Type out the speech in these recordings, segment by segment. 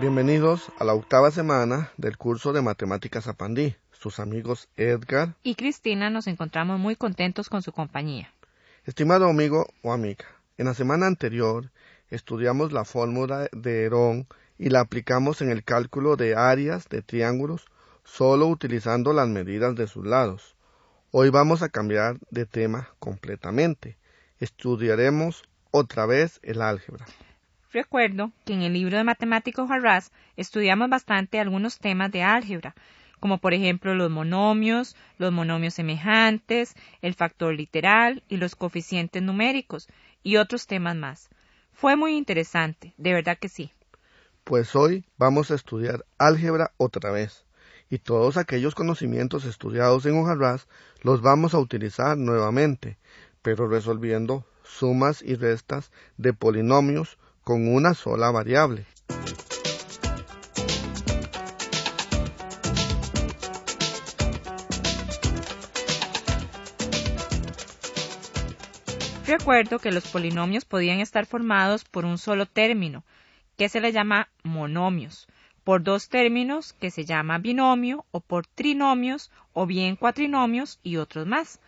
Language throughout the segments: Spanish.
Bienvenidos a la octava semana del curso de Matemáticas Apandí. Sus amigos Edgar y Cristina nos encontramos muy contentos con su compañía. Estimado amigo o amiga, en la semana anterior estudiamos la fórmula de Herón y la aplicamos en el cálculo de áreas de triángulos solo utilizando las medidas de sus lados. Hoy vamos a cambiar de tema completamente. Estudiaremos otra vez el álgebra. Recuerdo que en el libro de matemáticos Harras estudiamos bastante algunos temas de álgebra, como por ejemplo los monomios, los monomios semejantes, el factor literal y los coeficientes numéricos, y otros temas más. Fue muy interesante, de verdad que sí. Pues hoy vamos a estudiar álgebra otra vez, y todos aquellos conocimientos estudiados en Harras los vamos a utilizar nuevamente, pero resolviendo sumas y restas de polinomios con una sola variable. Recuerdo que los polinomios podían estar formados por un solo término, que se le llama monomios, por dos términos que se llama binomio o por trinomios o bien cuatrinomios y otros más,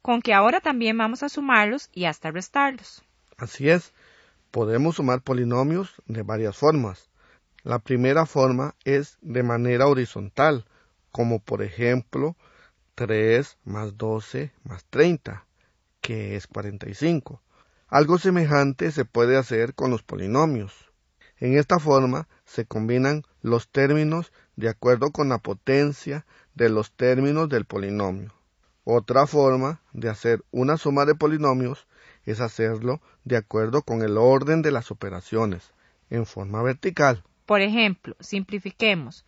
con que ahora también vamos a sumarlos y hasta restarlos. Así es, podemos sumar polinomios de varias formas. La primera forma es de manera horizontal, como por ejemplo 3 más 12 más 30, que es 45. Algo semejante se puede hacer con los polinomios. En esta forma se combinan los términos de acuerdo con la potencia de los términos del polinomio. Otra forma de hacer una suma de polinomios es hacerlo de acuerdo con el orden de las operaciones, en forma vertical. Por ejemplo, simplifiquemos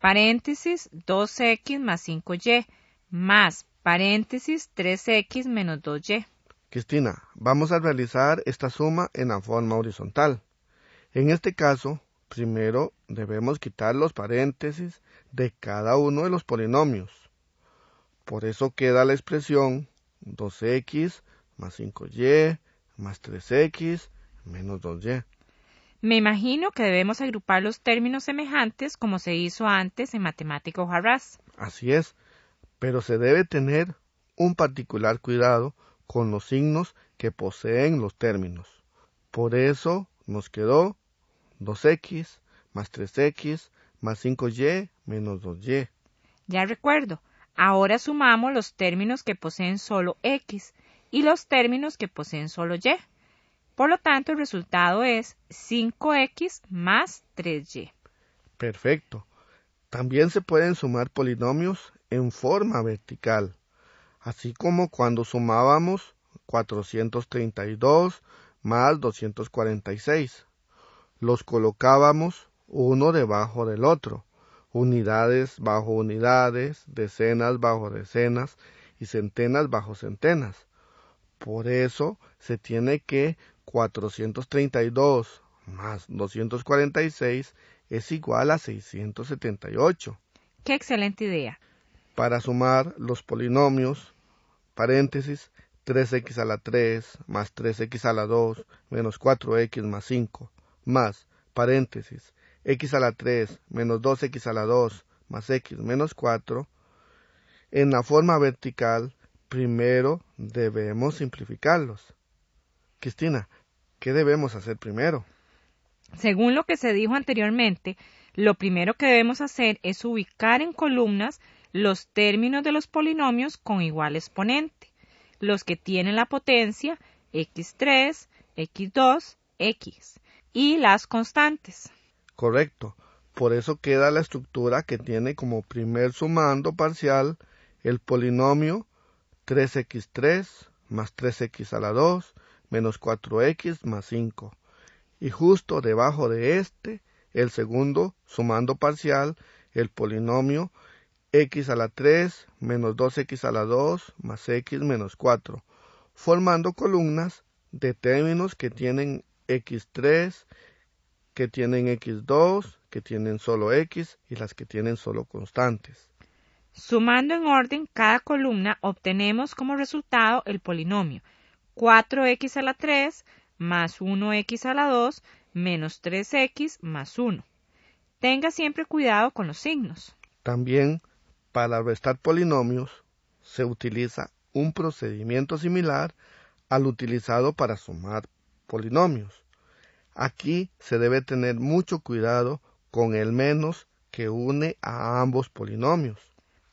paréntesis 2x más 5y más paréntesis 3x menos 2y. Cristina, vamos a realizar esta suma en la forma horizontal. En este caso, primero debemos quitar los paréntesis de cada uno de los polinomios. Por eso queda la expresión 2x más 5y más 3x menos 2y. Me imagino que debemos agrupar los términos semejantes como se hizo antes en matemáticos Harras. Así es, pero se debe tener un particular cuidado con los signos que poseen los términos. Por eso nos quedó 2x más 3x más 5y menos 2y. Ya recuerdo. Ahora sumamos los términos que poseen solo x y los términos que poseen solo y. Por lo tanto, el resultado es 5x más 3y. Perfecto. También se pueden sumar polinomios en forma vertical, así como cuando sumábamos 432 más 246. Los colocábamos uno debajo del otro, unidades bajo unidades, decenas bajo decenas y centenas bajo centenas. Por eso se tiene que 432 más 246 es igual a 678. ¡Qué excelente idea! Para sumar los polinomios, paréntesis, 3x a la 3 más 3x a la 2 menos 4x más 5 más, paréntesis, x a la 3 menos 2x a la 2 más x menos 4, en la forma vertical primero debemos simplificarlos. Cristina, ¿qué debemos hacer primero? Según lo que se dijo anteriormente, lo primero que debemos hacer es ubicar en columnas los términos de los polinomios con igual exponente, los que tienen la potencia x3, x2, x y las constantes. Correcto. Por eso queda la estructura que tiene como primer sumando parcial el polinomio 3x3 más 3x a la 2 menos 4x más 5. Y justo debajo de este el segundo sumando parcial el polinomio x a la 3 menos 2x a la 2 más x menos 4, formando columnas de términos que tienen x3, que tienen x2, que tienen solo x y las que tienen solo constantes. Sumando en orden cada columna obtenemos como resultado el polinomio 4x a la 3 más 1x a la 2 menos 3x más 1. Tenga siempre cuidado con los signos. También, para restar polinomios, se utiliza un procedimiento similar al utilizado para sumar polinomios. Aquí se debe tener mucho cuidado con el menos que une a ambos polinomios.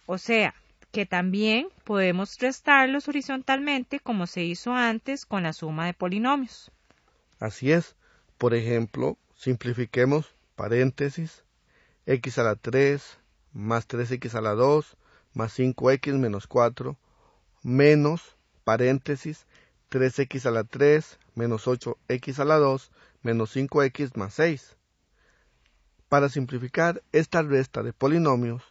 O sea, que también podemos restarlos horizontalmente como se hizo antes con la suma de polinomios. Así es. Por ejemplo, simplifiquemos paréntesis x a la 3 más 3x a la 2 más 5x menos 4 menos paréntesis 3x a la 3 menos 8x a la 2 menos 5x más 6. Para simplificar esta resta de polinomios,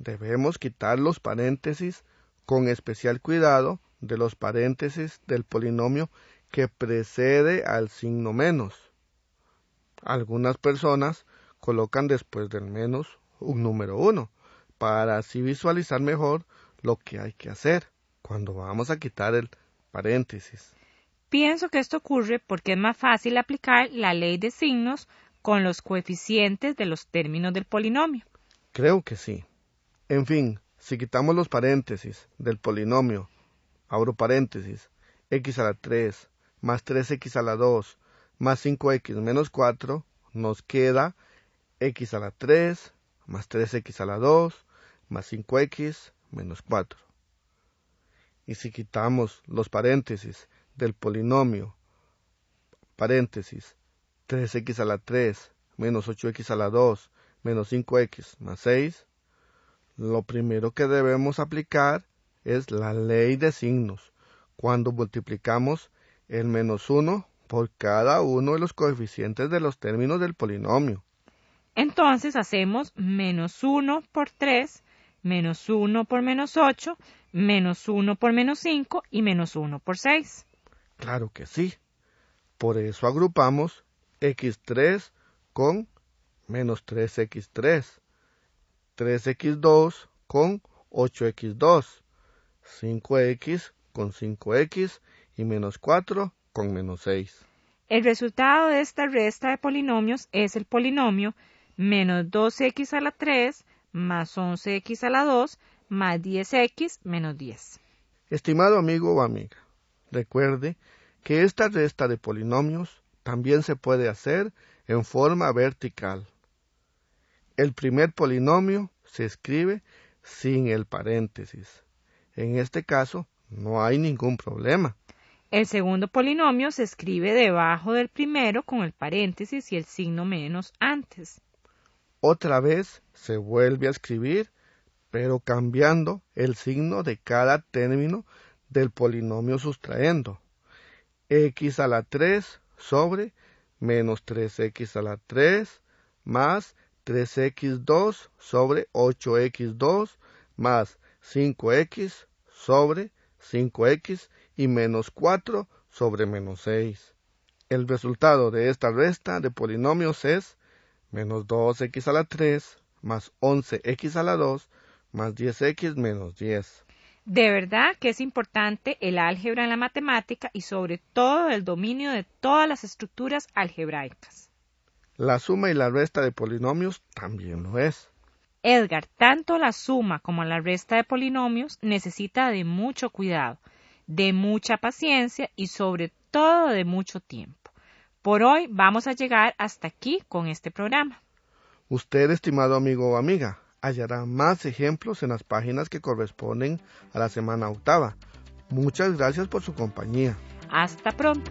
debemos quitar los paréntesis con especial cuidado de los paréntesis del polinomio que precede al signo menos. Algunas personas colocan después del menos un número 1 para así visualizar mejor lo que hay que hacer cuando vamos a quitar el paréntesis. Pienso que esto ocurre porque es más fácil aplicar la ley de signos con los coeficientes de los términos del polinomio. Creo que sí. En fin, si quitamos los paréntesis del polinomio, abro paréntesis, x a la 3 más 3x a la 2 más 5x menos 4, nos queda x a la 3 más 3x a la 2 más 5x menos 4. Y si quitamos los paréntesis del polinomio, paréntesis, 3x a la 3 menos 8x a la 2 menos 5x más 6, lo primero que debemos aplicar es la ley de signos cuando multiplicamos el menos 1 por cada uno de los coeficientes de los términos del polinomio. Entonces hacemos menos 1 por 3, menos 1 por menos 8, menos 1 por menos 5 y menos 1 por 6. Claro que sí. Por eso agrupamos x3 con menos 3x3, 3x2 con 8x2, 5x con 5x y menos 4 con menos 6. El resultado de esta resta de polinomios es el polinomio menos 2x a la 3 más 11x a la 2 más 10x menos 10. Estimado amigo o amiga, recuerde que esta resta de polinomios también se puede hacer en forma vertical. El primer polinomio se escribe sin el paréntesis. En este caso no hay ningún problema. El segundo polinomio se escribe debajo del primero con el paréntesis y el signo menos antes. Otra vez se vuelve a escribir, pero cambiando el signo de cada término del polinomio sustrayendo x a la 3 sobre menos 3x a la 3 más 3x2 sobre 8x2 más 5x sobre 5x y menos 4 sobre menos 6. El resultado de esta resta de polinomios es menos 2x a la 3 más 11x a la 2 más 10x menos 10. De verdad que es importante el álgebra en la matemática y sobre todo el dominio de todas las estructuras algebraicas. La suma y la resta de polinomios también lo es. Edgar, tanto la suma como la resta de polinomios necesita de mucho cuidado, de mucha paciencia y sobre todo de mucho tiempo. Por hoy vamos a llegar hasta aquí con este programa. Usted, estimado amigo o amiga, hallará más ejemplos en las páginas que corresponden a la semana octava. Muchas gracias por su compañía. Hasta pronto.